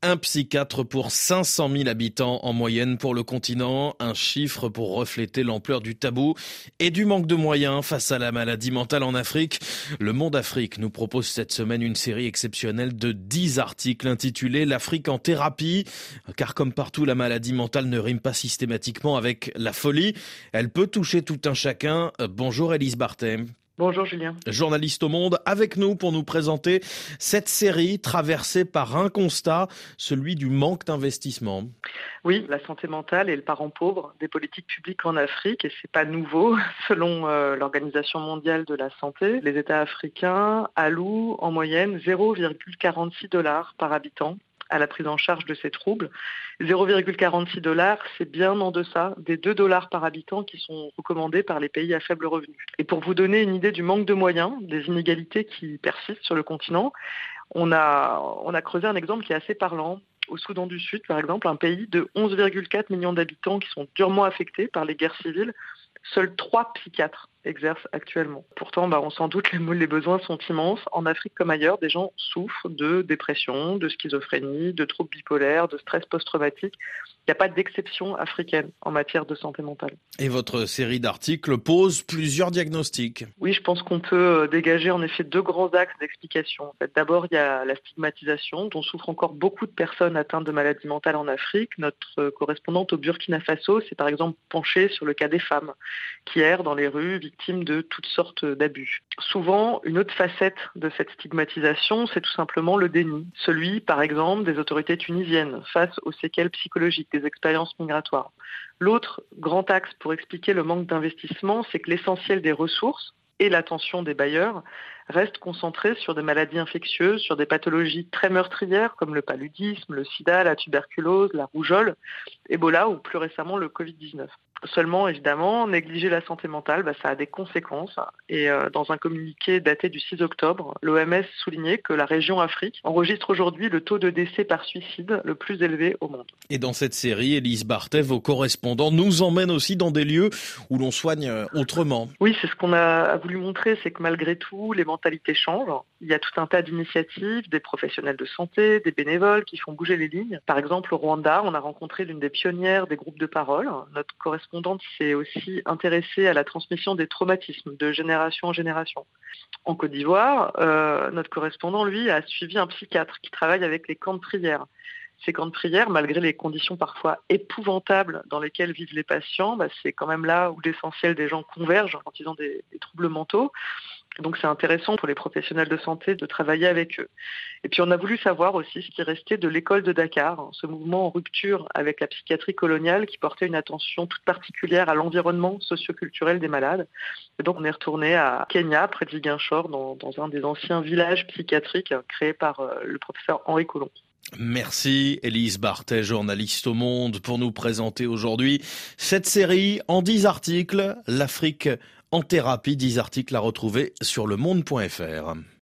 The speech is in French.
Un psychiatre pour 500 000 habitants en moyenne pour le continent, un chiffre pour refléter l'ampleur du tabou et du manque de moyens face à la maladie mentale en Afrique. Le Monde Afrique nous propose cette semaine une série exceptionnelle de 10 articles intitulés L'Afrique en thérapie, car comme partout la maladie mentale ne rime pas systématiquement avec la folie, elle peut toucher tout un chacun. Bonjour Elise Barthé. Bonjour Julien. Journaliste au Monde, avec nous pour nous présenter cette série traversée par un constat, celui du manque d'investissement. Oui, la santé mentale est le parent pauvre des politiques publiques en Afrique et c'est pas nouveau. Selon euh, l'Organisation mondiale de la santé, les États africains allouent en moyenne 0,46 dollars par habitant à la prise en charge de ces troubles. 0,46 dollars, c'est bien en deçà des 2 dollars par habitant qui sont recommandés par les pays à faible revenu. Et pour vous donner une idée du manque de moyens, des inégalités qui persistent sur le continent, on a, on a creusé un exemple qui est assez parlant. Au Soudan du Sud, par exemple, un pays de 11,4 millions d'habitants qui sont durement affectés par les guerres civiles, seuls trois psychiatres exercent actuellement. Pourtant, bah, on s'en doute, les, les besoins sont immenses. En Afrique comme ailleurs, des gens souffrent de dépression, de schizophrénie, de troubles bipolaires, de stress post-traumatique. Il n'y a pas d'exception africaine en matière de santé mentale. Et votre série d'articles pose plusieurs diagnostics. Oui, je pense qu'on peut euh, dégager en effet deux grands axes d'explication. En fait, D'abord, il y a la stigmatisation dont souffrent encore beaucoup de personnes atteintes de maladies mentales en Afrique. Notre euh, correspondante au Burkina Faso s'est par exemple penchée sur le cas des femmes qui errent dans les rues, de toutes sortes d'abus. Souvent, une autre facette de cette stigmatisation, c'est tout simplement le déni. Celui, par exemple, des autorités tunisiennes face aux séquelles psychologiques des expériences migratoires. L'autre grand axe pour expliquer le manque d'investissement, c'est que l'essentiel des ressources et l'attention des bailleurs reste concentré sur des maladies infectieuses, sur des pathologies très meurtrières comme le paludisme, le sida, la tuberculose, la rougeole, Ebola ou plus récemment le Covid-19. Seulement, évidemment, négliger la santé mentale, bah, ça a des conséquences. Et euh, dans un communiqué daté du 6 octobre, l'OMS soulignait que la région Afrique enregistre aujourd'hui le taux de décès par suicide le plus élevé au monde. Et dans cette série, Elise Barthet, vos correspondants nous emmènent aussi dans des lieux où l'on soigne euh, autrement. Oui, c'est ce qu'on a voulu montrer, c'est que malgré tout, les mentalités changent. Il y a tout un tas d'initiatives, des professionnels de santé, des bénévoles qui font bouger les lignes. Par exemple, au Rwanda, on a rencontré l'une des pionnières des groupes de parole, notre correspondant correspondante s'est aussi intéressée à la transmission des traumatismes de génération en génération. En Côte d'Ivoire, euh, notre correspondant, lui, a suivi un psychiatre qui travaille avec les camps de prière. Ces camps de prière, malgré les conditions parfois épouvantables dans lesquelles vivent les patients, bah, c'est quand même là où l'essentiel des gens convergent quand ils ont des troubles mentaux. Donc c'est intéressant pour les professionnels de santé de travailler avec eux. Et puis on a voulu savoir aussi ce qui restait de l'école de Dakar, ce mouvement en rupture avec la psychiatrie coloniale qui portait une attention toute particulière à l'environnement socioculturel des malades. Et donc on est retourné à Kenya, près de Ziguinchor, dans, dans un des anciens villages psychiatriques créés par euh, le professeur Henri Colomb. Merci Elise Barthet, journaliste au Monde, pour nous présenter aujourd'hui cette série en 10 articles, l'Afrique en thérapie, 10 articles à retrouver sur le monde.fr.